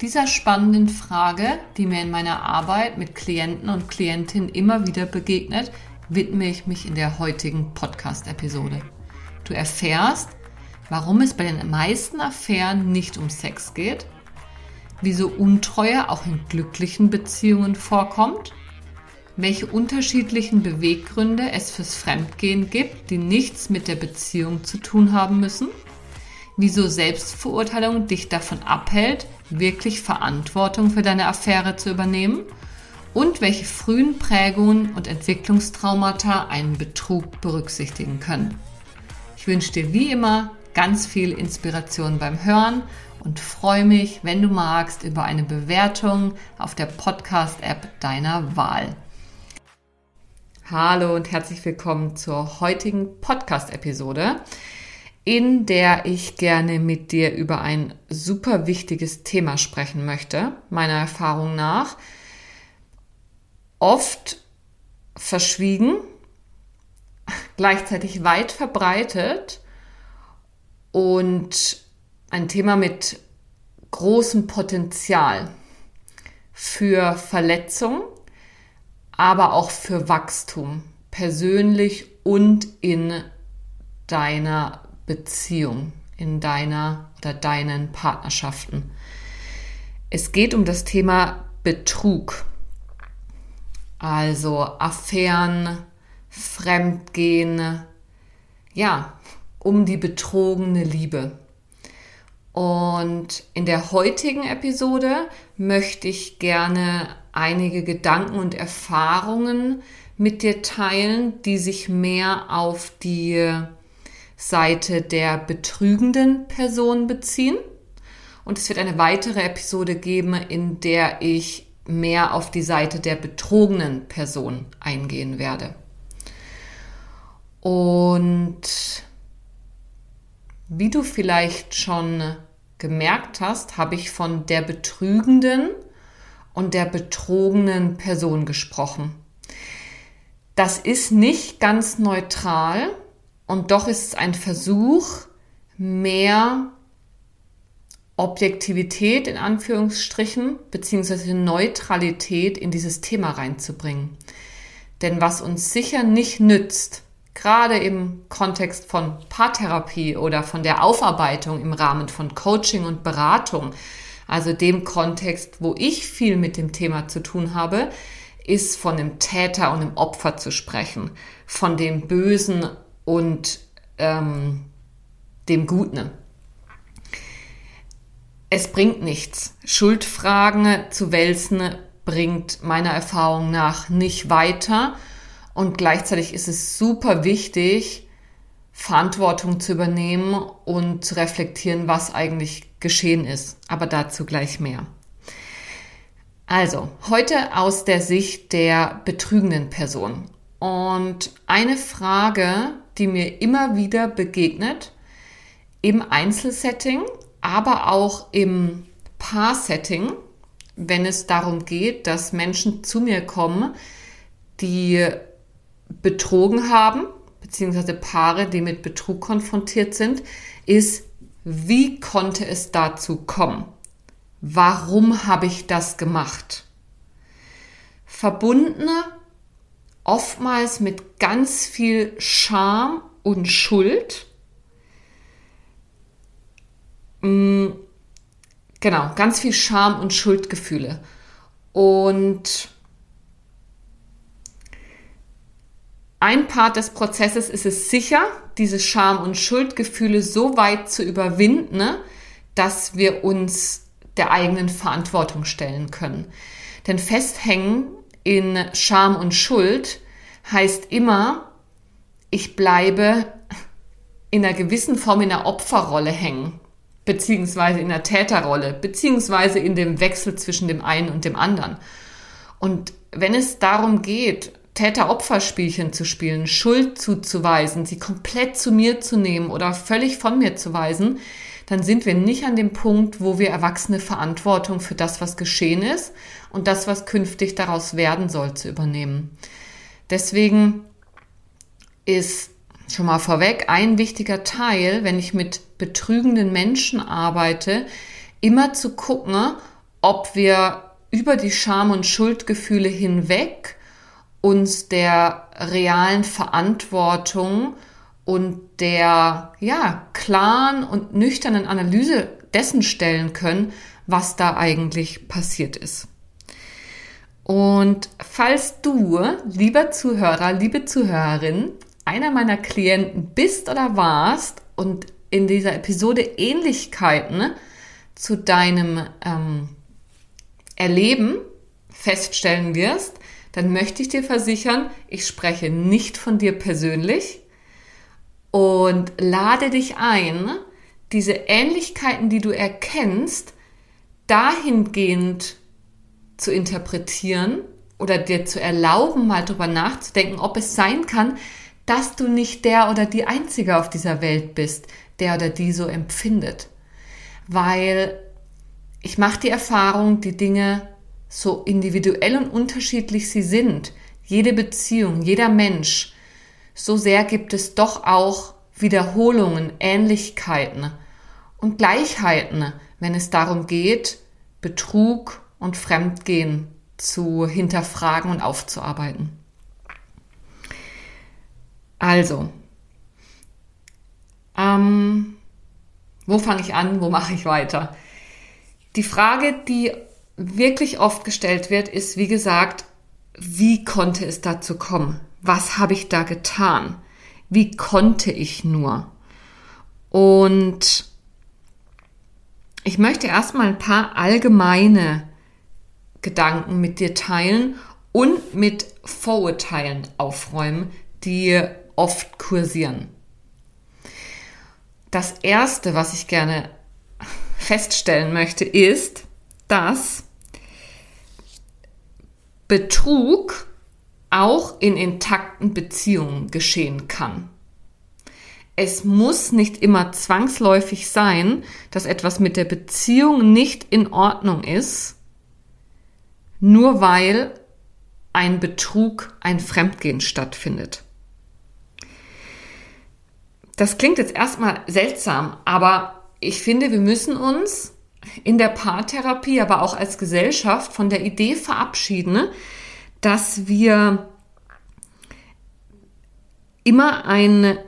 Dieser spannenden Frage, die mir in meiner Arbeit mit Klienten und Klientinnen immer wieder begegnet, widme ich mich in der heutigen Podcast-Episode. Du erfährst, warum es bei den meisten Affären nicht um Sex geht, wieso Untreue auch in glücklichen Beziehungen vorkommt, welche unterschiedlichen Beweggründe es fürs Fremdgehen gibt, die nichts mit der Beziehung zu tun haben müssen, wieso Selbstverurteilung dich davon abhält, wirklich Verantwortung für deine Affäre zu übernehmen und welche frühen Prägungen und Entwicklungstraumata einen Betrug berücksichtigen können. Ich wünsche dir wie immer ganz viel Inspiration beim Hören und freue mich, wenn du magst, über eine Bewertung auf der Podcast-App deiner Wahl. Hallo und herzlich willkommen zur heutigen Podcast-Episode in der ich gerne mit dir über ein super wichtiges Thema sprechen möchte, meiner Erfahrung nach. Oft verschwiegen, gleichzeitig weit verbreitet und ein Thema mit großem Potenzial für Verletzung, aber auch für Wachstum, persönlich und in deiner Beziehung, in deiner oder deinen Partnerschaften. Es geht um das Thema Betrug, also Affären, Fremdgehen, ja, um die betrogene Liebe. Und in der heutigen Episode möchte ich gerne einige Gedanken und Erfahrungen mit dir teilen, die sich mehr auf die Seite der betrügenden Person beziehen. Und es wird eine weitere Episode geben, in der ich mehr auf die Seite der betrogenen Person eingehen werde. Und wie du vielleicht schon gemerkt hast, habe ich von der betrügenden und der betrogenen Person gesprochen. Das ist nicht ganz neutral, und doch ist es ein Versuch, mehr Objektivität in Anführungsstrichen beziehungsweise Neutralität in dieses Thema reinzubringen. Denn was uns sicher nicht nützt, gerade im Kontext von Paartherapie oder von der Aufarbeitung im Rahmen von Coaching und Beratung, also dem Kontext, wo ich viel mit dem Thema zu tun habe, ist von dem Täter und dem Opfer zu sprechen, von dem Bösen und ähm, dem Guten. Es bringt nichts. Schuldfragen zu wälzen bringt meiner Erfahrung nach nicht weiter. Und gleichzeitig ist es super wichtig, Verantwortung zu übernehmen und zu reflektieren, was eigentlich geschehen ist. Aber dazu gleich mehr. Also, heute aus der Sicht der betrügenden Person. Und eine Frage, die mir immer wieder begegnet, im Einzelsetting, aber auch im Paar-Setting, wenn es darum geht, dass Menschen zu mir kommen, die betrogen haben, beziehungsweise Paare, die mit Betrug konfrontiert sind, ist, wie konnte es dazu kommen? Warum habe ich das gemacht? Verbundene oftmals mit ganz viel Scham und Schuld. Mm, genau, ganz viel Scham und Schuldgefühle. Und ein Part des Prozesses ist es sicher, diese Scham- und Schuldgefühle so weit zu überwinden, dass wir uns der eigenen Verantwortung stellen können. Denn festhängen in Scham und Schuld heißt immer, ich bleibe in einer gewissen Form in der Opferrolle hängen. beziehungsweise in der Täterrolle, beziehungsweise in dem Wechsel zwischen dem einen und dem anderen. Und wenn es darum geht, Täter-Opfer-Spielchen zu spielen, Schuld zuzuweisen, sie komplett zu mir zu nehmen oder völlig von mir zu weisen, dann sind wir nicht an dem Punkt, wo wir Erwachsene Verantwortung für das, was geschehen ist und das, was künftig daraus werden soll, zu übernehmen. Deswegen ist schon mal vorweg ein wichtiger Teil, wenn ich mit betrügenden Menschen arbeite, immer zu gucken, ob wir über die Scham- und Schuldgefühle hinweg uns der realen Verantwortung und der ja klaren und nüchternen Analyse dessen stellen können, was da eigentlich passiert ist. Und falls du, lieber Zuhörer, liebe Zuhörerin, einer meiner Klienten bist oder warst und in dieser Episode Ähnlichkeiten zu deinem ähm, Erleben feststellen wirst, dann möchte ich dir versichern, ich spreche nicht von dir persönlich und lade dich ein, diese Ähnlichkeiten, die du erkennst, dahingehend zu interpretieren oder dir zu erlauben, mal drüber nachzudenken, ob es sein kann, dass du nicht der oder die Einzige auf dieser Welt bist, der oder die so empfindet. Weil ich mache die Erfahrung, die Dinge so individuell und unterschiedlich sie sind, jede Beziehung, jeder Mensch, so sehr gibt es doch auch Wiederholungen, Ähnlichkeiten und Gleichheiten, wenn es darum geht, Betrug und Fremdgehen zu hinterfragen und aufzuarbeiten. Also, ähm, wo fange ich an, wo mache ich weiter? Die Frage, die wirklich oft gestellt wird, ist, wie gesagt, wie konnte es dazu kommen? Was habe ich da getan? Wie konnte ich nur? Und ich möchte erstmal ein paar allgemeine Gedanken mit dir teilen und mit Vorurteilen aufräumen, die oft kursieren. Das Erste, was ich gerne feststellen möchte, ist, dass Betrug auch in intakten Beziehungen geschehen kann. Es muss nicht immer zwangsläufig sein, dass etwas mit der Beziehung nicht in Ordnung ist, nur weil ein Betrug, ein Fremdgehen stattfindet. Das klingt jetzt erstmal seltsam, aber ich finde, wir müssen uns in der Paartherapie, aber auch als Gesellschaft von der Idee verabschieden, dass wir immer einen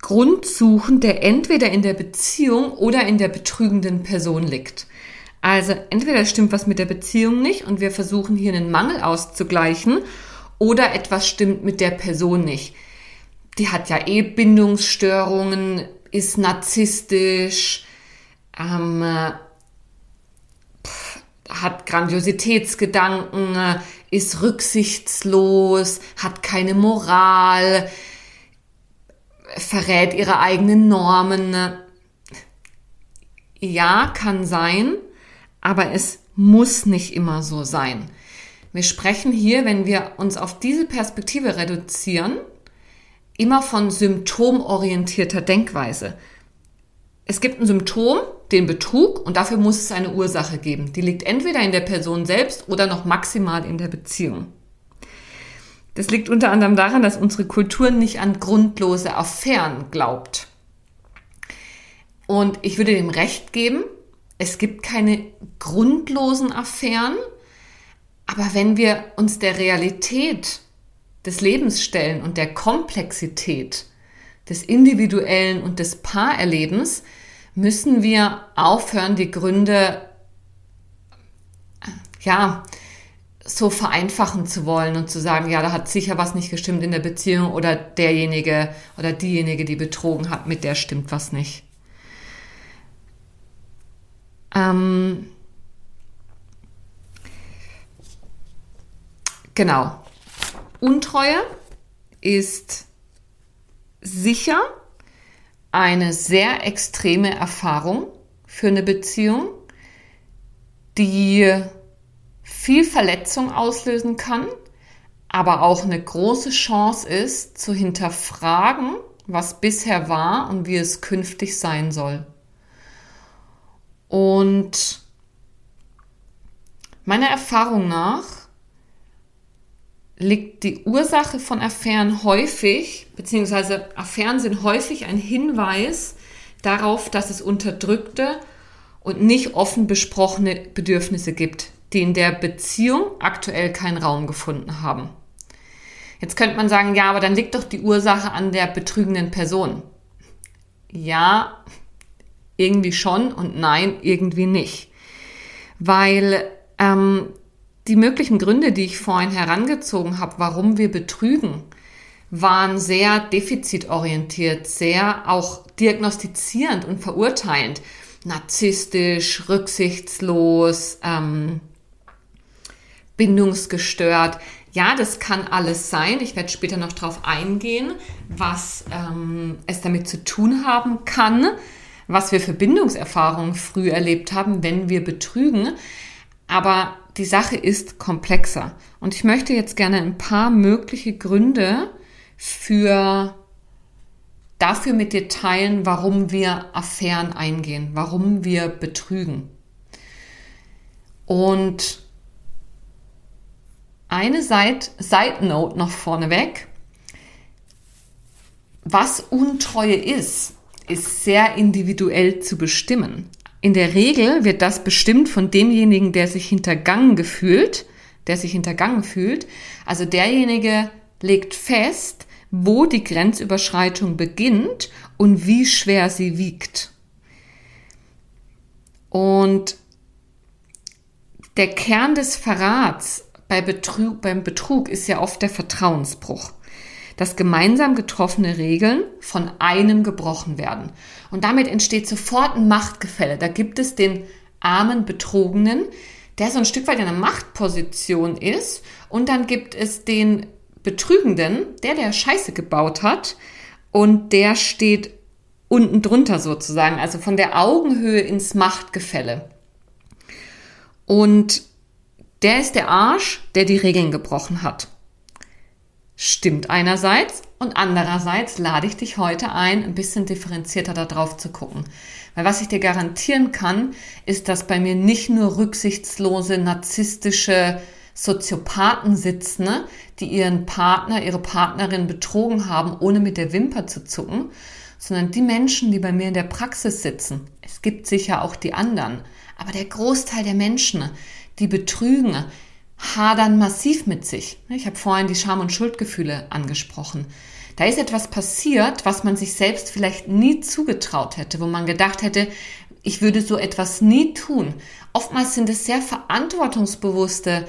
Grund suchen, der entweder in der Beziehung oder in der betrügenden Person liegt. Also entweder stimmt was mit der Beziehung nicht und wir versuchen hier einen Mangel auszugleichen oder etwas stimmt mit der Person nicht. Die hat ja eh Bindungsstörungen, ist narzisstisch, ähm, hat Grandiositätsgedanken, ist rücksichtslos, hat keine Moral, verrät ihre eigenen Normen. Ja, kann sein, aber es muss nicht immer so sein. Wir sprechen hier, wenn wir uns auf diese Perspektive reduzieren, immer von symptomorientierter Denkweise. Es gibt ein Symptom, den Betrug, und dafür muss es eine Ursache geben. Die liegt entweder in der Person selbst oder noch maximal in der Beziehung. Das liegt unter anderem daran, dass unsere Kultur nicht an grundlose Affären glaubt. Und ich würde dem Recht geben, es gibt keine grundlosen Affären, aber wenn wir uns der Realität des Lebens stellen und der Komplexität des individuellen und des Paarerlebens, müssen wir aufhören, die Gründe, ja, so vereinfachen zu wollen und zu sagen, ja, da hat sicher was nicht gestimmt in der Beziehung oder derjenige oder diejenige, die betrogen hat, mit der stimmt was nicht. Ähm, genau. Untreue ist sicher eine sehr extreme Erfahrung für eine Beziehung, die viel Verletzung auslösen kann, aber auch eine große Chance ist, zu hinterfragen, was bisher war und wie es künftig sein soll. Und meiner Erfahrung nach liegt die Ursache von Affären häufig, beziehungsweise Affären sind häufig ein Hinweis darauf, dass es unterdrückte und nicht offen besprochene Bedürfnisse gibt, die in der Beziehung aktuell keinen Raum gefunden haben. Jetzt könnte man sagen, ja, aber dann liegt doch die Ursache an der betrügenden Person. Ja, irgendwie schon und nein, irgendwie nicht. Weil ähm, die möglichen Gründe, die ich vorhin herangezogen habe, warum wir betrügen, waren sehr defizitorientiert, sehr auch diagnostizierend und verurteilend, narzisstisch, rücksichtslos, ähm, bindungsgestört. Ja, das kann alles sein. Ich werde später noch darauf eingehen, was ähm, es damit zu tun haben kann, was wir für Bindungserfahrungen früh erlebt haben, wenn wir betrügen. Aber die Sache ist komplexer. Und ich möchte jetzt gerne ein paar mögliche Gründe für dafür mit dir teilen, warum wir Affären eingehen, warum wir betrügen. Und eine Side, Side Note noch vorneweg. Was Untreue ist, ist sehr individuell zu bestimmen. In der Regel wird das bestimmt von demjenigen, der sich hintergangen gefühlt, der sich hintergangen fühlt. Also derjenige legt fest, wo die Grenzüberschreitung beginnt und wie schwer sie wiegt. Und der Kern des Verrats bei Betrug, beim Betrug ist ja oft der Vertrauensbruch dass gemeinsam getroffene Regeln von einem gebrochen werden. Und damit entsteht sofort ein Machtgefälle. Da gibt es den armen Betrogenen, der so ein Stück weit in einer Machtposition ist. Und dann gibt es den Betrügenden, der der Scheiße gebaut hat. Und der steht unten drunter sozusagen, also von der Augenhöhe ins Machtgefälle. Und der ist der Arsch, der die Regeln gebrochen hat stimmt einerseits und andererseits lade ich dich heute ein, ein bisschen differenzierter darauf zu gucken. Weil was ich dir garantieren kann, ist, dass bei mir nicht nur rücksichtslose, narzisstische Soziopathen sitzen, ne, die ihren Partner, ihre Partnerin betrogen haben, ohne mit der Wimper zu zucken, sondern die Menschen, die bei mir in der Praxis sitzen. Es gibt sicher auch die anderen, aber der Großteil der Menschen, die betrügen, hadern massiv mit sich. Ich habe vorhin die Scham- und Schuldgefühle angesprochen. Da ist etwas passiert, was man sich selbst vielleicht nie zugetraut hätte, wo man gedacht hätte, ich würde so etwas nie tun. Oftmals sind es sehr verantwortungsbewusste,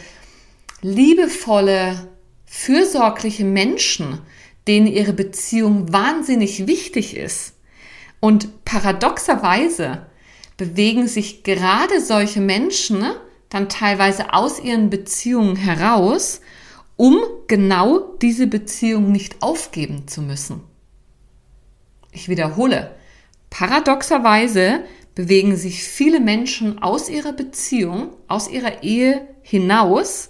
liebevolle, fürsorgliche Menschen, denen ihre Beziehung wahnsinnig wichtig ist. Und paradoxerweise bewegen sich gerade solche Menschen dann teilweise aus ihren Beziehungen heraus, um genau diese Beziehung nicht aufgeben zu müssen. Ich wiederhole, paradoxerweise bewegen sich viele Menschen aus ihrer Beziehung, aus ihrer Ehe hinaus,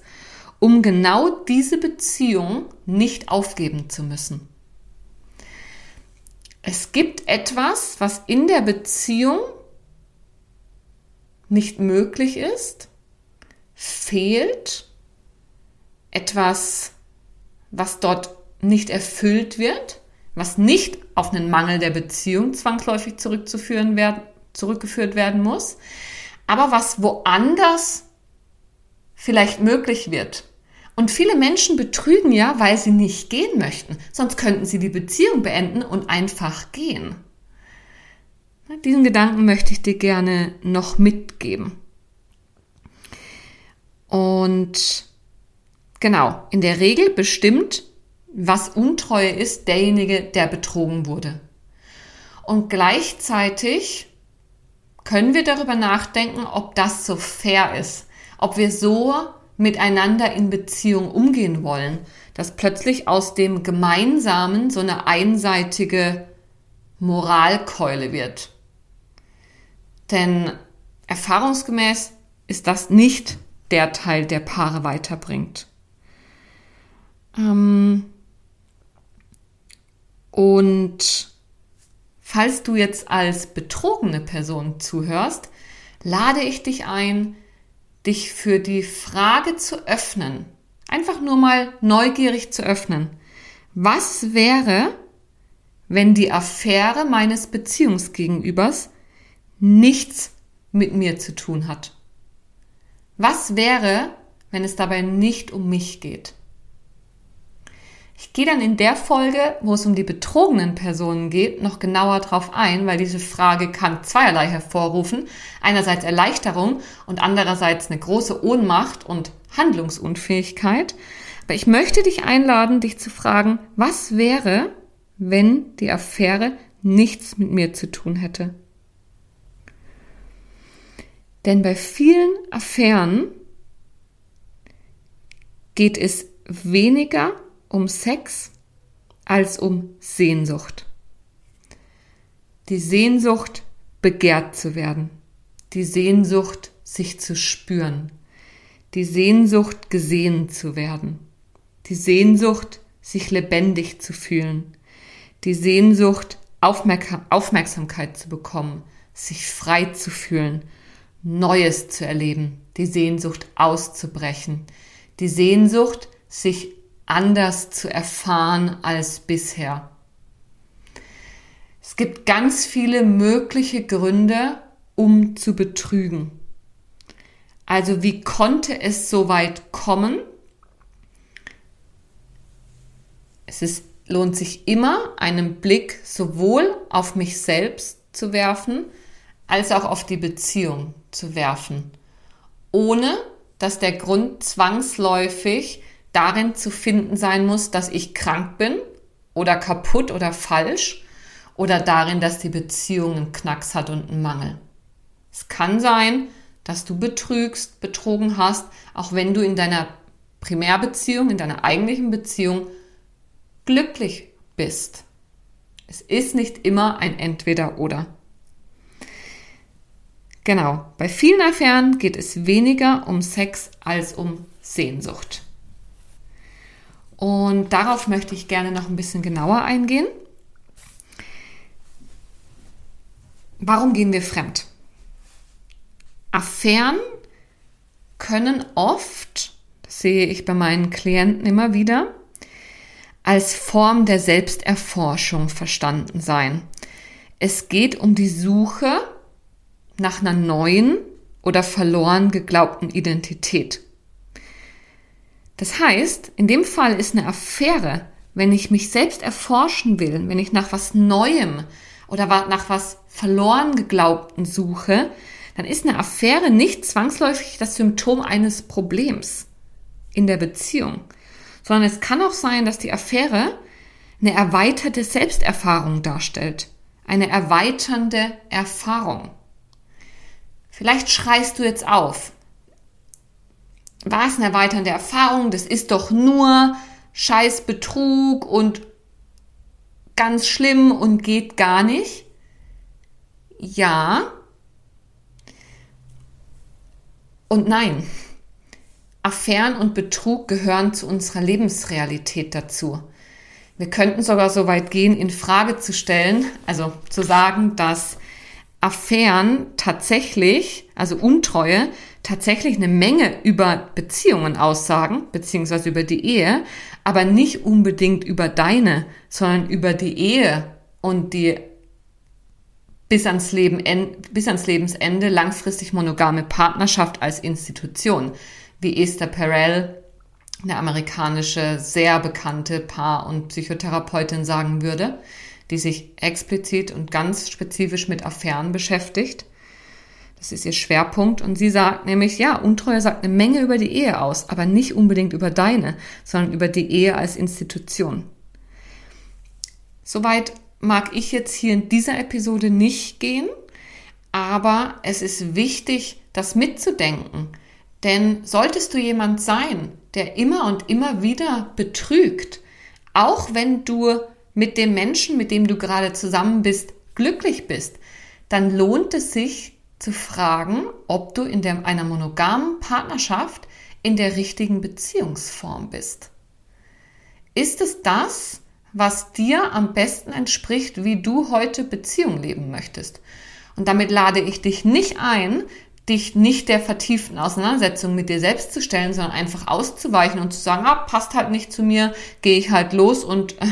um genau diese Beziehung nicht aufgeben zu müssen. Es gibt etwas, was in der Beziehung nicht möglich ist, fehlt, etwas, was dort nicht erfüllt wird, was nicht auf einen Mangel der Beziehung zwangsläufig zurückzuführen werden, zurückgeführt werden muss, aber was woanders vielleicht möglich wird. Und viele Menschen betrügen ja, weil sie nicht gehen möchten. Sonst könnten sie die Beziehung beenden und einfach gehen. Diesen Gedanken möchte ich dir gerne noch mitgeben. Und genau, in der Regel bestimmt, was Untreue ist, derjenige, der betrogen wurde. Und gleichzeitig können wir darüber nachdenken, ob das so fair ist, ob wir so miteinander in Beziehung umgehen wollen, dass plötzlich aus dem Gemeinsamen so eine einseitige Moralkeule wird. Denn erfahrungsgemäß ist das nicht der Teil, der Paare weiterbringt. Ähm und falls du jetzt als betrogene Person zuhörst, lade ich dich ein, dich für die Frage zu öffnen. Einfach nur mal neugierig zu öffnen. Was wäre, wenn die Affäre meines Beziehungsgegenübers nichts mit mir zu tun hat? Was wäre, wenn es dabei nicht um mich geht? Ich gehe dann in der Folge, wo es um die betrogenen Personen geht, noch genauer drauf ein, weil diese Frage kann zweierlei hervorrufen. Einerseits Erleichterung und andererseits eine große Ohnmacht und Handlungsunfähigkeit. Aber ich möchte dich einladen, dich zu fragen, was wäre, wenn die Affäre nichts mit mir zu tun hätte? Denn bei vielen Affären geht es weniger um Sex als um Sehnsucht. Die Sehnsucht, begehrt zu werden. Die Sehnsucht, sich zu spüren. Die Sehnsucht, gesehen zu werden. Die Sehnsucht, sich lebendig zu fühlen. Die Sehnsucht, Aufmerk Aufmerksamkeit zu bekommen, sich frei zu fühlen, Neues zu erleben, die Sehnsucht auszubrechen, die Sehnsucht, sich anders zu erfahren als bisher. Es gibt ganz viele mögliche Gründe, um zu betrügen. Also wie konnte es so weit kommen? Es ist, lohnt sich immer, einen Blick sowohl auf mich selbst zu werfen, als auch auf die Beziehung zu werfen, ohne dass der Grund zwangsläufig darin zu finden sein muss, dass ich krank bin oder kaputt oder falsch oder darin, dass die Beziehung einen Knacks hat und einen Mangel. Es kann sein, dass du betrügst, betrogen hast, auch wenn du in deiner Primärbeziehung, in deiner eigentlichen Beziehung glücklich bist. Es ist nicht immer ein Entweder-Oder. Genau, bei vielen Affären geht es weniger um Sex als um Sehnsucht. Und darauf möchte ich gerne noch ein bisschen genauer eingehen. Warum gehen wir fremd? Affären können oft, das sehe ich bei meinen Klienten immer wieder, als Form der Selbsterforschung verstanden sein. Es geht um die Suche nach einer neuen oder verloren geglaubten Identität. Das heißt, in dem Fall ist eine Affäre, wenn ich mich selbst erforschen will, wenn ich nach was Neuem oder nach was verloren geglaubten suche, dann ist eine Affäre nicht zwangsläufig das Symptom eines Problems in der Beziehung, sondern es kann auch sein, dass die Affäre eine erweiterte Selbsterfahrung darstellt, eine erweiternde Erfahrung. Vielleicht schreist du jetzt auf, war es eine erweiternde Erfahrung, das ist doch nur scheiß Betrug und ganz schlimm und geht gar nicht. Ja. Und nein. Affären und Betrug gehören zu unserer Lebensrealität dazu. Wir könnten sogar so weit gehen, in Frage zu stellen, also zu sagen, dass Affären tatsächlich, also Untreue, tatsächlich eine Menge über Beziehungen aussagen, beziehungsweise über die Ehe, aber nicht unbedingt über deine, sondern über die Ehe und die bis ans, Leben, bis ans Lebensende langfristig monogame Partnerschaft als Institution, wie Esther Perel, eine amerikanische, sehr bekannte Paar- und Psychotherapeutin sagen würde, die sich explizit und ganz spezifisch mit Affären beschäftigt. Das ist ihr Schwerpunkt. Und sie sagt nämlich, ja, Untreue sagt eine Menge über die Ehe aus, aber nicht unbedingt über deine, sondern über die Ehe als Institution. Soweit mag ich jetzt hier in dieser Episode nicht gehen, aber es ist wichtig, das mitzudenken. Denn solltest du jemand sein, der immer und immer wieder betrügt, auch wenn du mit dem Menschen, mit dem du gerade zusammen bist, glücklich bist, dann lohnt es sich zu fragen, ob du in der, einer monogamen Partnerschaft in der richtigen Beziehungsform bist. Ist es das, was dir am besten entspricht, wie du heute Beziehung leben möchtest? Und damit lade ich dich nicht ein, dich nicht der vertieften Auseinandersetzung mit dir selbst zu stellen, sondern einfach auszuweichen und zu sagen, ah, passt halt nicht zu mir, gehe ich halt los und äh,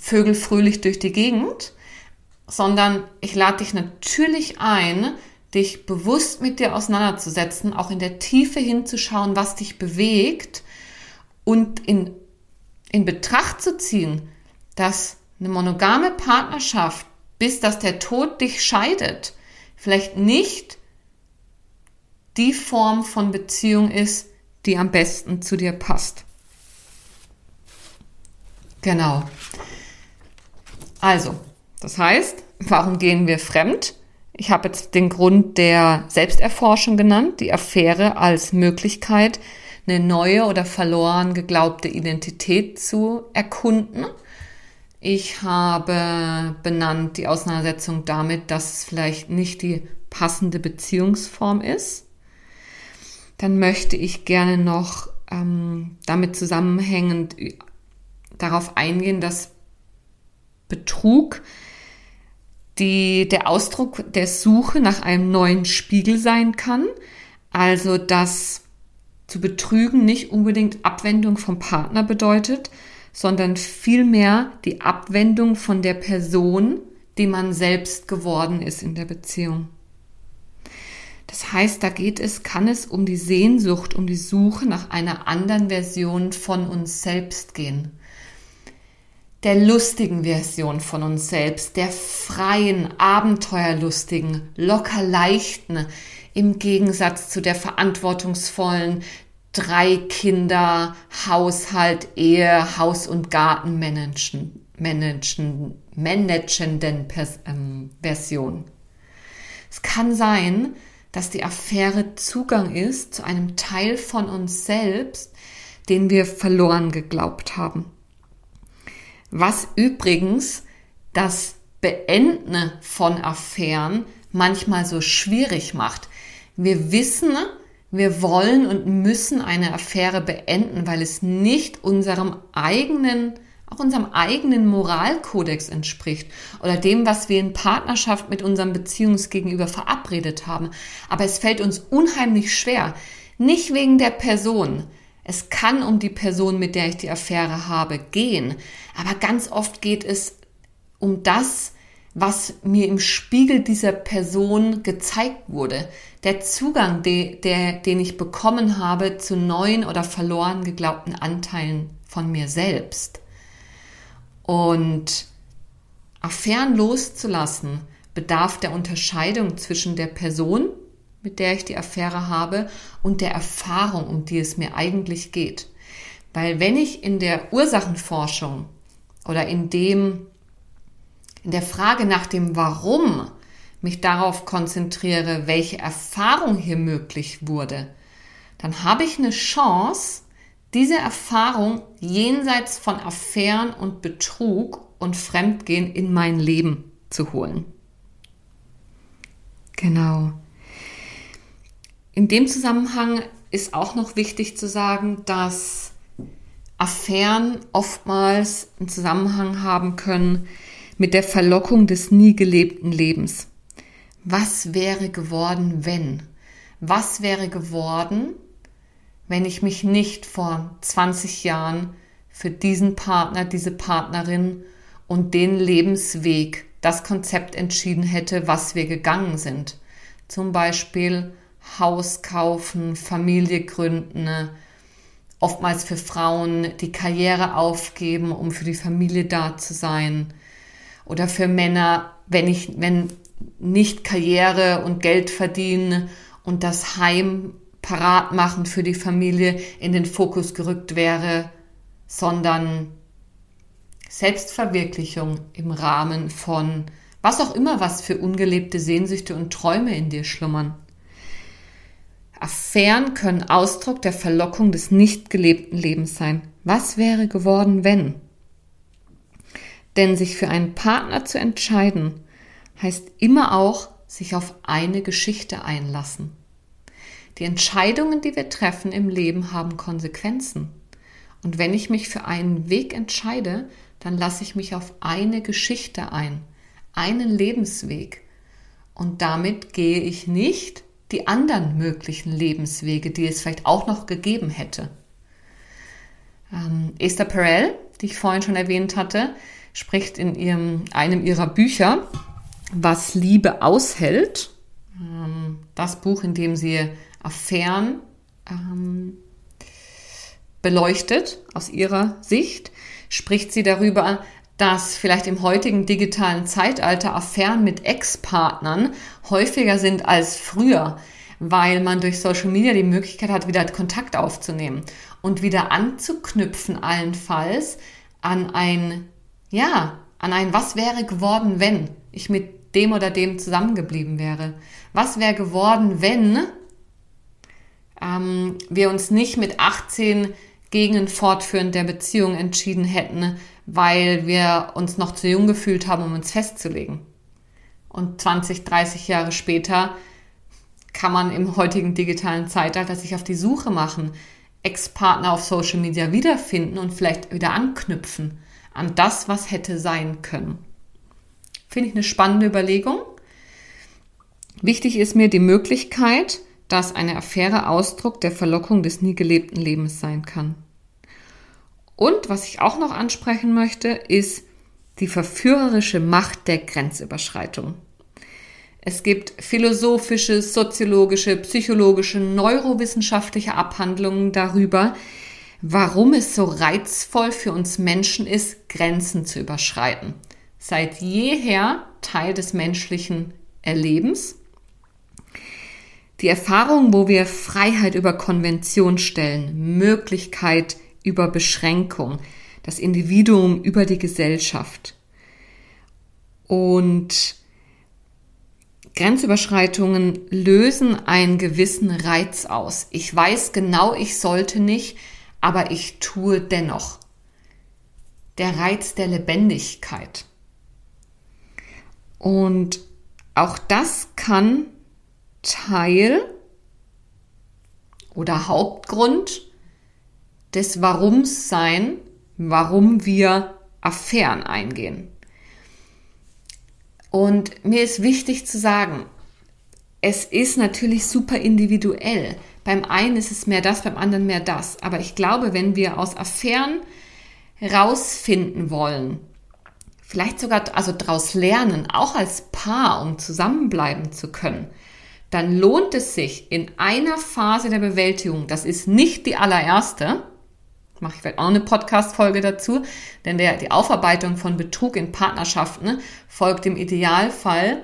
vögel fröhlich durch die Gegend, sondern ich lade dich natürlich ein, dich bewusst mit dir auseinanderzusetzen, auch in der Tiefe hinzuschauen, was dich bewegt und in, in Betracht zu ziehen, dass eine monogame Partnerschaft, bis dass der Tod dich scheidet, vielleicht nicht die Form von Beziehung ist, die am besten zu dir passt. Genau. Also, das heißt, warum gehen wir fremd? Ich habe jetzt den Grund der Selbsterforschung genannt, die Affäre als Möglichkeit, eine neue oder verloren geglaubte Identität zu erkunden. Ich habe benannt die Auseinandersetzung damit, dass es vielleicht nicht die passende Beziehungsform ist. Dann möchte ich gerne noch ähm, damit zusammenhängend darauf eingehen, dass Betrug die, der Ausdruck der Suche nach einem neuen Spiegel sein kann. Also, dass zu betrügen nicht unbedingt Abwendung vom Partner bedeutet, sondern vielmehr die Abwendung von der Person, die man selbst geworden ist in der Beziehung. Das heißt, da geht es, kann es um die Sehnsucht, um die Suche nach einer anderen Version von uns selbst gehen der lustigen Version von uns selbst, der freien, abenteuerlustigen, locker leichten, im Gegensatz zu der verantwortungsvollen drei Kinder, Haushalt, Ehe, Haus- und Garten managen, managen, managenden Pers ähm, Version. Es kann sein, dass die Affäre Zugang ist zu einem Teil von uns selbst, den wir verloren geglaubt haben. Was übrigens das Beenden von Affären manchmal so schwierig macht. Wir wissen, wir wollen und müssen eine Affäre beenden, weil es nicht unserem eigenen, auch unserem eigenen Moralkodex entspricht oder dem, was wir in Partnerschaft mit unserem Beziehungsgegenüber verabredet haben. Aber es fällt uns unheimlich schwer. Nicht wegen der Person, es kann um die Person, mit der ich die Affäre habe, gehen. Aber ganz oft geht es um das, was mir im Spiegel dieser Person gezeigt wurde. Der Zugang, de, der, den ich bekommen habe zu neuen oder verloren geglaubten Anteilen von mir selbst. Und Affären loszulassen bedarf der Unterscheidung zwischen der Person, mit der ich die Affäre habe und der Erfahrung, um die es mir eigentlich geht. Weil wenn ich in der Ursachenforschung oder in dem, in der Frage nach dem Warum mich darauf konzentriere, welche Erfahrung hier möglich wurde, dann habe ich eine Chance, diese Erfahrung jenseits von Affären und Betrug und Fremdgehen in mein Leben zu holen. Genau. In dem Zusammenhang ist auch noch wichtig zu sagen, dass Affären oftmals einen Zusammenhang haben können mit der Verlockung des nie gelebten Lebens. Was wäre geworden, wenn? Was wäre geworden, wenn ich mich nicht vor 20 Jahren für diesen Partner, diese Partnerin und den Lebensweg, das Konzept entschieden hätte, was wir gegangen sind? Zum Beispiel Haus kaufen, Familie gründen, oftmals für Frauen die Karriere aufgeben, um für die Familie da zu sein. Oder für Männer, wenn ich, wenn nicht Karriere und Geld verdienen und das Heim parat machen für die Familie in den Fokus gerückt wäre, sondern Selbstverwirklichung im Rahmen von was auch immer, was für ungelebte Sehnsüchte und Träume in dir schlummern. Affären können Ausdruck der Verlockung des nicht gelebten Lebens sein. Was wäre geworden, wenn? Denn sich für einen Partner zu entscheiden, heißt immer auch, sich auf eine Geschichte einlassen. Die Entscheidungen, die wir treffen im Leben, haben Konsequenzen. Und wenn ich mich für einen Weg entscheide, dann lasse ich mich auf eine Geschichte ein, einen Lebensweg. Und damit gehe ich nicht die anderen möglichen Lebenswege, die es vielleicht auch noch gegeben hätte. Ähm, Esther Perel, die ich vorhin schon erwähnt hatte, spricht in ihrem, einem ihrer Bücher, Was Liebe aushält, ähm, das Buch, in dem sie Affären ähm, beleuchtet aus ihrer Sicht, spricht sie darüber, dass vielleicht im heutigen digitalen Zeitalter Affären mit Ex-Partnern häufiger sind als früher, weil man durch Social Media die Möglichkeit hat, wieder Kontakt aufzunehmen und wieder anzuknüpfen allenfalls an ein, ja, an ein Was wäre geworden, wenn ich mit dem oder dem zusammengeblieben wäre? Was wäre geworden, wenn ähm, wir uns nicht mit 18 gegen ein Fortführen der Beziehung entschieden hätten, weil wir uns noch zu jung gefühlt haben, um uns festzulegen. Und 20, 30 Jahre später kann man im heutigen digitalen Zeitalter sich auf die Suche machen, Ex-Partner auf Social Media wiederfinden und vielleicht wieder anknüpfen an das, was hätte sein können. Finde ich eine spannende Überlegung. Wichtig ist mir die Möglichkeit, dass eine Affäre Ausdruck der Verlockung des nie gelebten Lebens sein kann. Und was ich auch noch ansprechen möchte, ist die verführerische Macht der Grenzüberschreitung. Es gibt philosophische, soziologische, psychologische, neurowissenschaftliche Abhandlungen darüber, warum es so reizvoll für uns Menschen ist, Grenzen zu überschreiten. Seit jeher Teil des menschlichen Erlebens die Erfahrung, wo wir Freiheit über Konvention stellen, Möglichkeit über Beschränkung, das Individuum über die Gesellschaft. Und Grenzüberschreitungen lösen einen gewissen Reiz aus. Ich weiß genau, ich sollte nicht, aber ich tue dennoch. Der Reiz der Lebendigkeit. Und auch das kann Teil oder Hauptgrund des Warums sein, warum wir Affären eingehen. Und mir ist wichtig zu sagen, es ist natürlich super individuell. Beim einen ist es mehr das, beim anderen mehr das. Aber ich glaube, wenn wir aus Affären rausfinden wollen, vielleicht sogar also daraus lernen, auch als Paar, um zusammenbleiben zu können, dann lohnt es sich in einer Phase der Bewältigung, das ist nicht die allererste, mache ich vielleicht auch eine Podcast-Folge dazu, denn der, die Aufarbeitung von Betrug in Partnerschaften folgt im Idealfall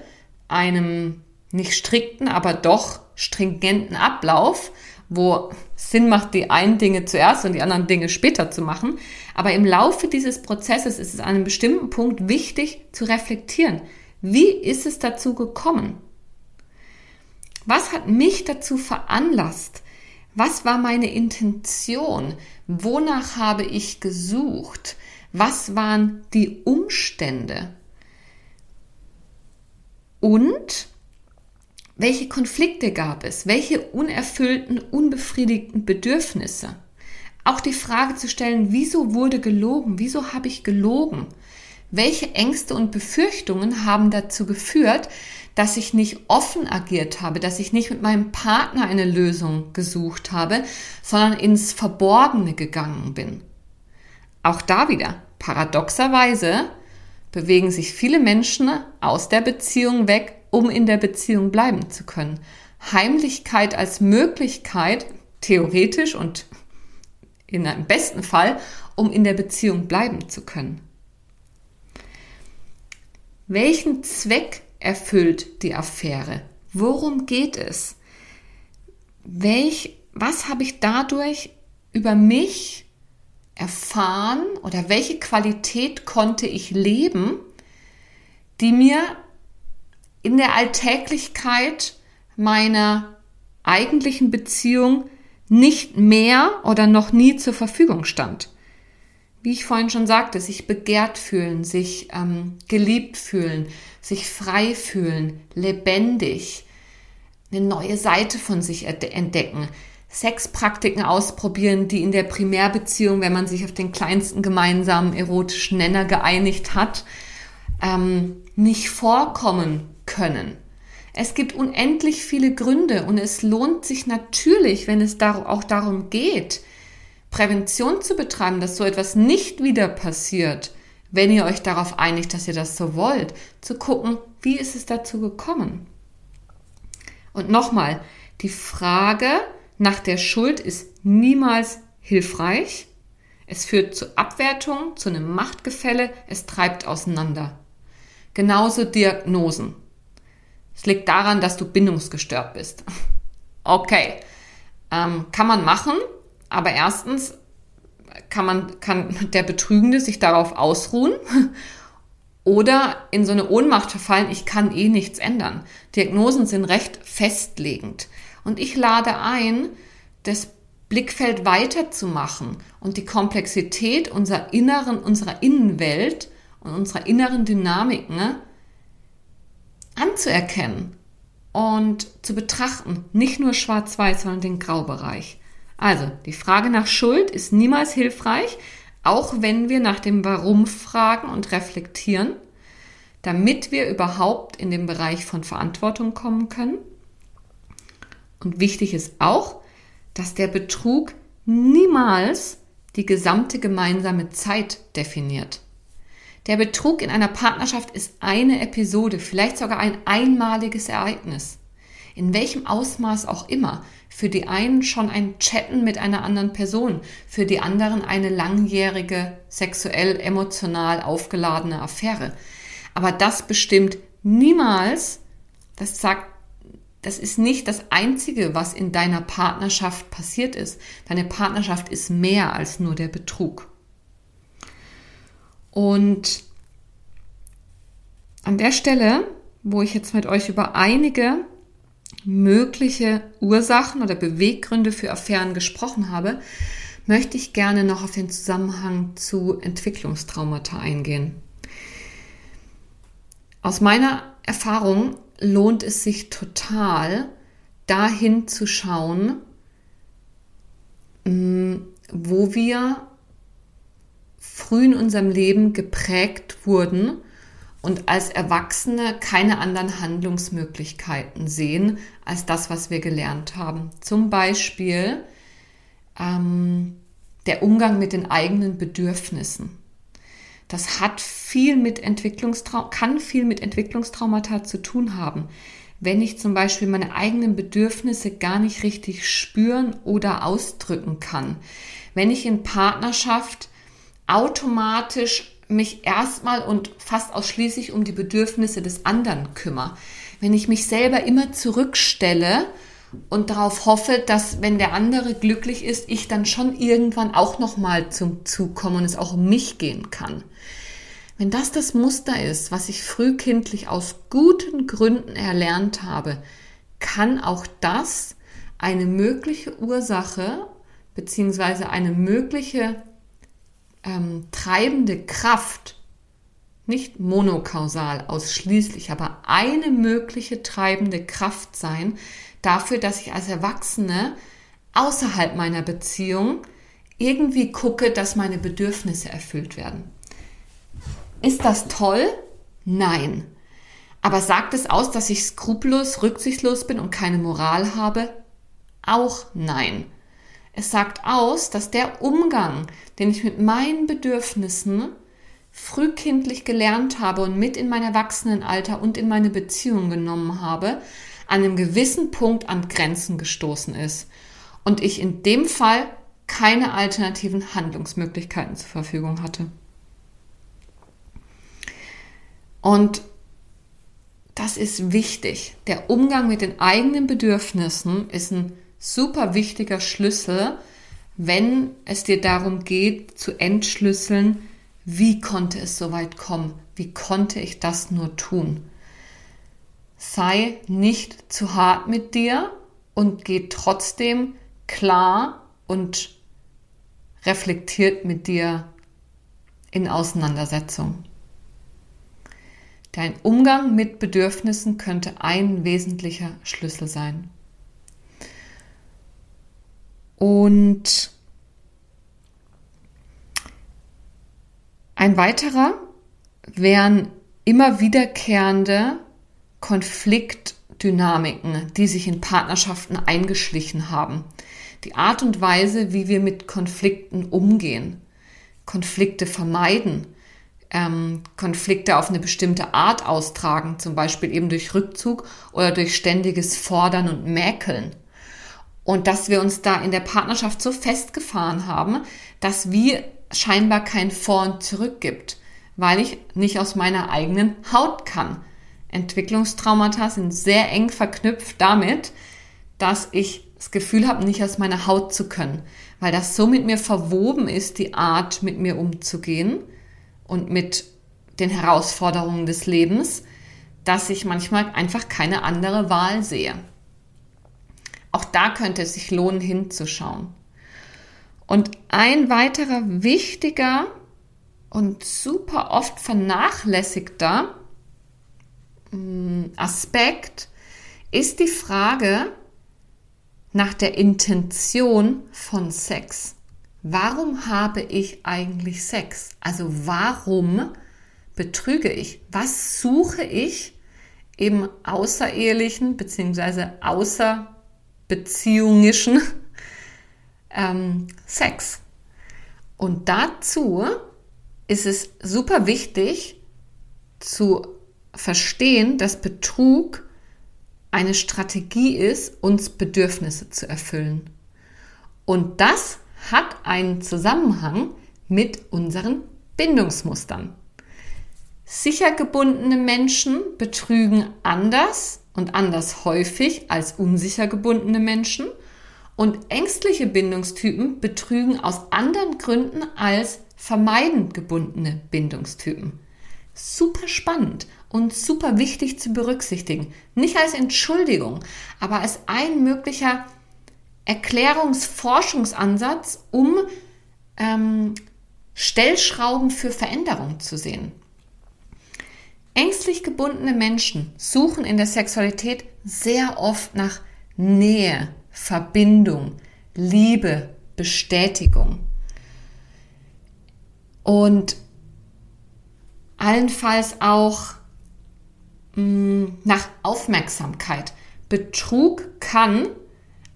einem nicht strikten, aber doch stringenten Ablauf, wo Sinn macht, die einen Dinge zuerst und die anderen Dinge später zu machen. Aber im Laufe dieses Prozesses ist es an einem bestimmten Punkt wichtig zu reflektieren. Wie ist es dazu gekommen? Was hat mich dazu veranlasst? Was war meine Intention? Wonach habe ich gesucht? Was waren die Umstände? Und welche Konflikte gab es? Welche unerfüllten, unbefriedigten Bedürfnisse? Auch die Frage zu stellen, wieso wurde gelogen? Wieso habe ich gelogen? Welche Ängste und Befürchtungen haben dazu geführt, dass ich nicht offen agiert habe, dass ich nicht mit meinem Partner eine Lösung gesucht habe, sondern ins Verborgene gegangen bin. Auch da wieder, paradoxerweise, bewegen sich viele Menschen aus der Beziehung weg, um in der Beziehung bleiben zu können. Heimlichkeit als Möglichkeit, theoretisch und in einem besten Fall, um in der Beziehung bleiben zu können. Welchen Zweck erfüllt die Affäre? Worum geht es? Welch, was habe ich dadurch über mich erfahren oder welche Qualität konnte ich leben, die mir in der Alltäglichkeit meiner eigentlichen Beziehung nicht mehr oder noch nie zur Verfügung stand? Wie ich vorhin schon sagte, sich begehrt fühlen, sich ähm, geliebt fühlen, sich frei fühlen, lebendig, eine neue Seite von sich entdecken, Sexpraktiken ausprobieren, die in der Primärbeziehung, wenn man sich auf den kleinsten gemeinsamen erotischen Nenner geeinigt hat, ähm, nicht vorkommen können. Es gibt unendlich viele Gründe und es lohnt sich natürlich, wenn es auch darum geht, Prävention zu betreiben, dass so etwas nicht wieder passiert, wenn ihr euch darauf einigt, dass ihr das so wollt, zu gucken, wie ist es dazu gekommen. Und nochmal, die Frage nach der Schuld ist niemals hilfreich. Es führt zu Abwertung, zu einem Machtgefälle, es treibt auseinander. Genauso Diagnosen. Es liegt daran, dass du bindungsgestört bist. Okay, ähm, kann man machen, aber erstens kann man, kann der Betrügende sich darauf ausruhen oder in so eine Ohnmacht verfallen, ich kann eh nichts ändern. Diagnosen sind recht festlegend. Und ich lade ein, das Blickfeld weiterzumachen und die Komplexität unserer inneren, unserer Innenwelt und unserer inneren Dynamiken ne, anzuerkennen und zu betrachten. Nicht nur schwarz-weiß, sondern den Graubereich. Also, die Frage nach Schuld ist niemals hilfreich, auch wenn wir nach dem Warum fragen und reflektieren, damit wir überhaupt in den Bereich von Verantwortung kommen können. Und wichtig ist auch, dass der Betrug niemals die gesamte gemeinsame Zeit definiert. Der Betrug in einer Partnerschaft ist eine Episode, vielleicht sogar ein einmaliges Ereignis. In welchem Ausmaß auch immer für die einen schon ein Chatten mit einer anderen Person, für die anderen eine langjährige, sexuell, emotional aufgeladene Affäre. Aber das bestimmt niemals, das sagt, das ist nicht das Einzige, was in deiner Partnerschaft passiert ist. Deine Partnerschaft ist mehr als nur der Betrug. Und an der Stelle, wo ich jetzt mit euch über einige mögliche Ursachen oder Beweggründe für Affären gesprochen habe, möchte ich gerne noch auf den Zusammenhang zu Entwicklungstraumata eingehen. Aus meiner Erfahrung lohnt es sich total, dahin zu schauen, mm, wo wir früh in unserem Leben geprägt wurden und als Erwachsene keine anderen Handlungsmöglichkeiten sehen als das, was wir gelernt haben. Zum Beispiel ähm, der Umgang mit den eigenen Bedürfnissen. Das hat viel mit Entwicklungstraum kann viel mit Entwicklungstraumata zu tun haben. Wenn ich zum Beispiel meine eigenen Bedürfnisse gar nicht richtig spüren oder ausdrücken kann. Wenn ich in Partnerschaft automatisch mich erstmal und fast ausschließlich um die Bedürfnisse des anderen kümmere. Wenn ich mich selber immer zurückstelle und darauf hoffe, dass wenn der andere glücklich ist, ich dann schon irgendwann auch noch mal zum Zug komme und es auch um mich gehen kann. Wenn das das Muster ist, was ich frühkindlich aus guten Gründen erlernt habe, kann auch das eine mögliche Ursache beziehungsweise eine mögliche ähm, treibende Kraft, nicht monokausal ausschließlich, aber eine mögliche treibende Kraft sein dafür, dass ich als Erwachsene außerhalb meiner Beziehung irgendwie gucke, dass meine Bedürfnisse erfüllt werden. Ist das toll? Nein. Aber sagt es aus, dass ich skrupellos, rücksichtslos bin und keine Moral habe? Auch nein. Es sagt aus, dass der Umgang, den ich mit meinen Bedürfnissen frühkindlich gelernt habe und mit in mein Erwachsenenalter und in meine Beziehung genommen habe, an einem gewissen Punkt an Grenzen gestoßen ist und ich in dem Fall keine alternativen Handlungsmöglichkeiten zur Verfügung hatte. Und das ist wichtig. Der Umgang mit den eigenen Bedürfnissen ist ein super wichtiger Schlüssel, wenn es dir darum geht zu entschlüsseln, wie konnte es so weit kommen? Wie konnte ich das nur tun? Sei nicht zu hart mit dir und geh trotzdem klar und reflektiert mit dir in Auseinandersetzung. Dein Umgang mit Bedürfnissen könnte ein wesentlicher Schlüssel sein. Und ein weiterer wären immer wiederkehrende Konfliktdynamiken, die sich in Partnerschaften eingeschlichen haben. Die Art und Weise, wie wir mit Konflikten umgehen, Konflikte vermeiden, ähm, Konflikte auf eine bestimmte Art austragen, zum Beispiel eben durch Rückzug oder durch ständiges Fordern und Mäkeln. Und dass wir uns da in der Partnerschaft so festgefahren haben, dass wir scheinbar kein Vor und Zurück gibt, weil ich nicht aus meiner eigenen Haut kann. Entwicklungstraumata sind sehr eng verknüpft damit, dass ich das Gefühl habe, nicht aus meiner Haut zu können, weil das so mit mir verwoben ist, die Art, mit mir umzugehen und mit den Herausforderungen des Lebens, dass ich manchmal einfach keine andere Wahl sehe. Auch da könnte es sich lohnen, hinzuschauen. Und ein weiterer wichtiger und super oft vernachlässigter mm, Aspekt ist die Frage nach der Intention von Sex. Warum habe ich eigentlich Sex? Also warum betrüge ich? Was suche ich im außerehelichen bzw. außerbeziehungischen ähm, Sex. Und dazu ist es super wichtig zu verstehen, dass Betrug eine Strategie ist, uns Bedürfnisse zu erfüllen. Und das hat einen Zusammenhang mit unseren Bindungsmustern. Sicher gebundene Menschen betrügen anders und anders häufig als unsicher gebundene Menschen und ängstliche Bindungstypen betrügen aus anderen Gründen als vermeidend gebundene Bindungstypen. Super spannend und super wichtig zu berücksichtigen. Nicht als Entschuldigung, aber als ein möglicher Erklärungsforschungsansatz, um ähm, Stellschrauben für Veränderung zu sehen. Ängstlich gebundene Menschen suchen in der Sexualität sehr oft nach Nähe, Verbindung, Liebe, Bestätigung. Und allenfalls auch mh, mm, nach Aufmerksamkeit. Betrug kann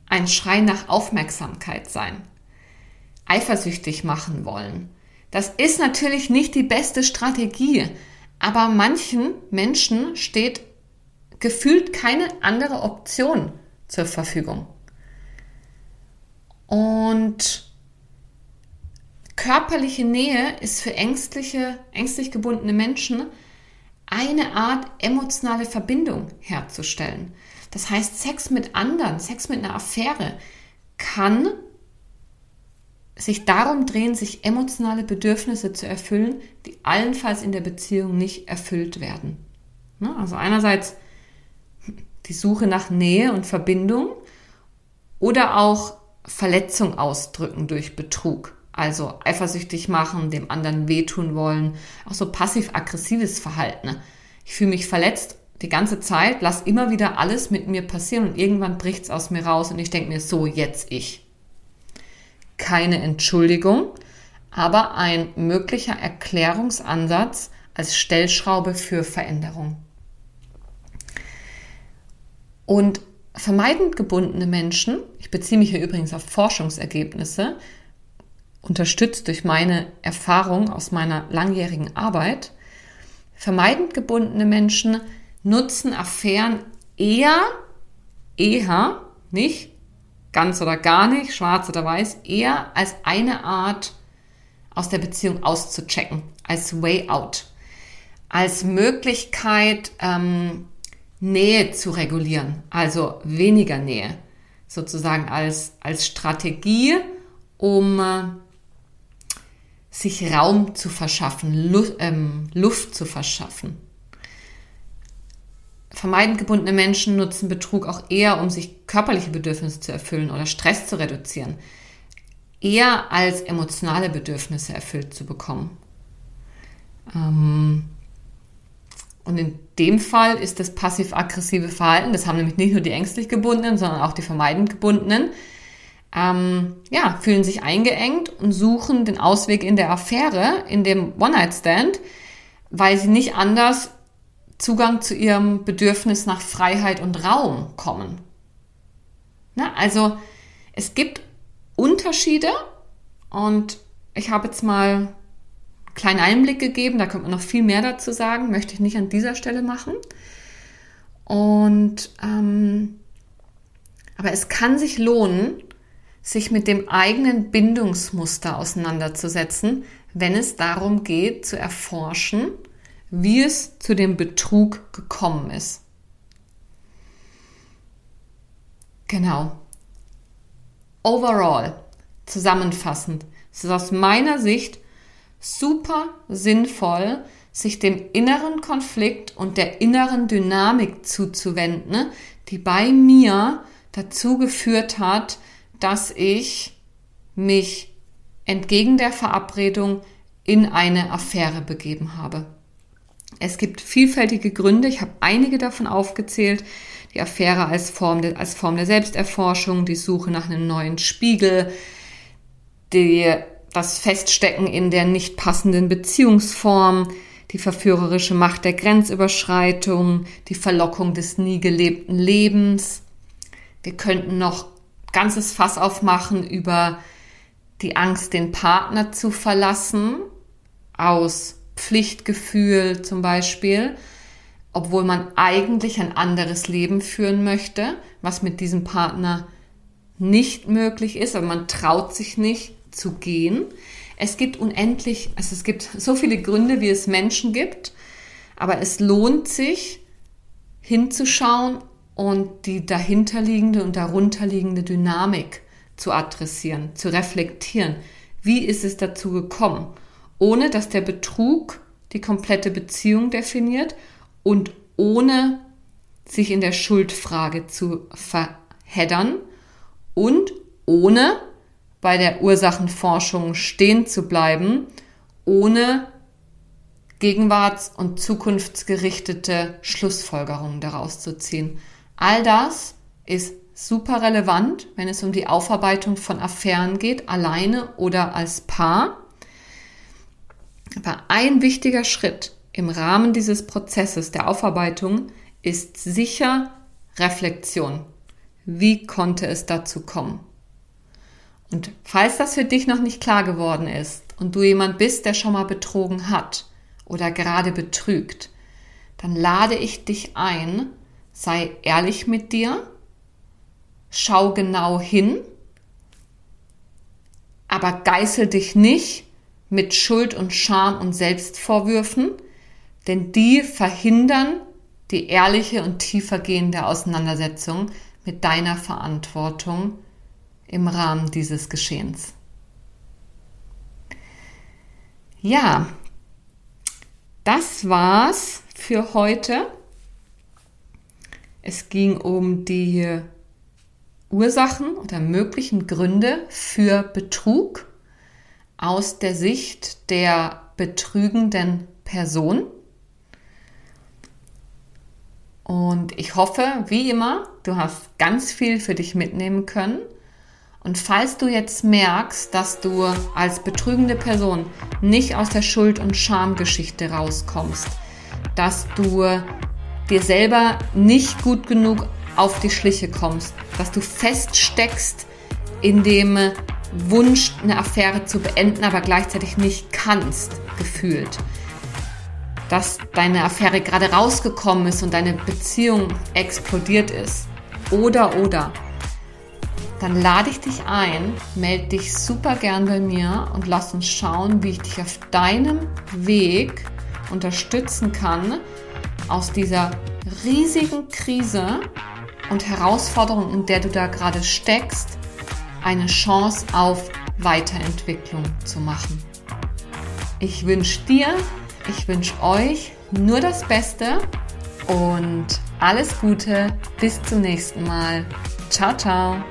ein Schrei nach Aufmerksamkeit sein. Eifersüchtig machen wollen. Das ist natürlich nicht die beste Strategie, aber manchen Menschen steht gefühlt keine andere Option zur Verfügung. Und körperliche Nähe ist für ängstliche, ängstlich gebundene Menschen eine Art emotionale Verbindung herzustellen. Das heißt, Sex mit anderen, Sex mit einer Affäre kann sich darum drehen, sich emotionale Bedürfnisse zu erfüllen, die allenfalls in der Beziehung nicht erfüllt werden. Ne? Also einerseits die Suche nach Nähe und Verbindung oder auch Verletzung ausdrücken durch Betrug. Also eifersüchtig machen, dem anderen wehtun wollen, auch so passiv-aggressives Verhalten. Ich fühle mich verletzt die ganze Zeit, lass immer wieder alles mit mir passieren und irgendwann bricht es aus mir raus und ich denke mir, so jetzt ich. Keine Entschuldigung, aber ein möglicher Erklärungsansatz als Stellschraube für Veränderung. Und vermeidend gebundene Menschen, ich beziehe mich hier übrigens auf Forschungsergebnisse, unterstützt durch meine Erfahrung aus meiner langjährigen Arbeit, vermeidend gebundene Menschen nutzen Affären eher, eher, nicht ganz oder gar nicht, schwarz oder weiß, eher als eine Art aus der Beziehung auszuchecken, als Way Out, als Möglichkeit, ähm, Nähe zu regulieren, also weniger Nähe, sozusagen als, als Strategie, um äh, sich Raum zu verschaffen, Luft, ähm, Luft zu verschaffen. Vermeidend gebundene Menschen nutzen Betrug auch eher, um sich körperliche Bedürfnisse zu erfüllen oder Stress zu reduzieren, eher als emotionale Bedürfnisse erfüllt zu bekommen. Ähm, und in dem Fall ist das passiv-aggressive Verhalten, das haben nämlich nicht nur die ängstlich gebundenen, sondern auch die vermeidend gebundenen, ähm, ja, fühlen sich eingeengt und suchen den Ausweg in der Affäre, in dem One-Night-Stand, weil sie nicht anders Zugang zu ihrem Bedürfnis nach Freiheit und Raum kommen. Na, also es gibt Unterschiede und ich habe jetzt mal einen kleinen Einblick gegeben, da könnte man noch viel mehr dazu sagen, möchte ich nicht an dieser Stelle machen. Und ähm, aber es kann sich lohnen, sich mit dem eigenen Bindungsmuster auseinanderzusetzen, wenn es darum geht zu erforschen, wie es zu dem Betrug gekommen ist. Genau. Overall, zusammenfassend, es ist aus meiner Sicht super sinnvoll, sich dem inneren Konflikt und der inneren Dynamik zuzuwenden, die bei mir dazu geführt hat, dass ich mich entgegen der Verabredung in eine Affäre begeben habe. Es gibt vielfältige Gründe, ich habe einige davon aufgezählt. Die Affäre als Form, de, als Form der Selbsterforschung, die Suche nach einem neuen Spiegel, die, das Feststecken in der nicht passenden Beziehungsform, die verführerische Macht der Grenzüberschreitung, die Verlockung des nie gelebten Lebens. Wir könnten noch ganzes Fass aufmachen über die Angst, den Partner zu verlassen, aus Pflichtgefühl zum Beispiel, obwohl man eigentlich ein anderes Leben führen möchte, was mit diesem Partner nicht möglich ist, aber man traut sich nicht zu gehen. Es gibt unendlich, also es gibt so viele Gründe, wie es Menschen gibt, aber es lohnt sich hinzuschauen und die dahinterliegende und darunterliegende Dynamik zu adressieren, zu reflektieren. Wie ist es dazu gekommen? Ohne dass der Betrug die komplette Beziehung definiert und ohne sich in der Schuldfrage zu verheddern und ohne bei der Ursachenforschung stehen zu bleiben, ohne gegenwarts- und zukunftsgerichtete Schlussfolgerungen daraus zu ziehen. All das ist super relevant, wenn es um die Aufarbeitung von Affären geht, alleine oder als Paar. Aber ein wichtiger Schritt im Rahmen dieses Prozesses der Aufarbeitung ist sicher Reflexion. Wie konnte es dazu kommen? Und falls das für dich noch nicht klar geworden ist und du jemand bist, der schon mal betrogen hat oder gerade betrügt, dann lade ich dich ein, Sei ehrlich mit dir, schau genau hin, aber geißel dich nicht mit Schuld und Scham und Selbstvorwürfen, denn die verhindern die ehrliche und tiefergehende Auseinandersetzung mit deiner Verantwortung im Rahmen dieses Geschehens. Ja, das war's für heute. Es ging um die Ursachen oder möglichen Gründe für Betrug aus der Sicht der betrügenden Person. Und ich hoffe, wie immer, du hast ganz viel für dich mitnehmen können. Und falls du jetzt merkst, dass du als betrügende Person nicht aus der Schuld- und Schamgeschichte rauskommst, dass du dir selber nicht gut genug auf die Schliche kommst, dass du feststeckst in dem Wunsch, eine Affäre zu beenden, aber gleichzeitig nicht kannst, gefühlt. Dass deine Affäre gerade rausgekommen ist und deine Beziehung explodiert ist. Oder, oder. Dann lade ich dich ein, melde dich super gern bei mir und lass uns schauen, wie ich dich auf deinem Weg unterstützen kann, aus dieser riesigen Krise und Herausforderung, in der du da gerade steckst, eine Chance auf Weiterentwicklung zu machen. Ich wünsche dir, ich wünsche euch nur das Beste und alles Gute. Bis zum nächsten Mal. Ciao, ciao.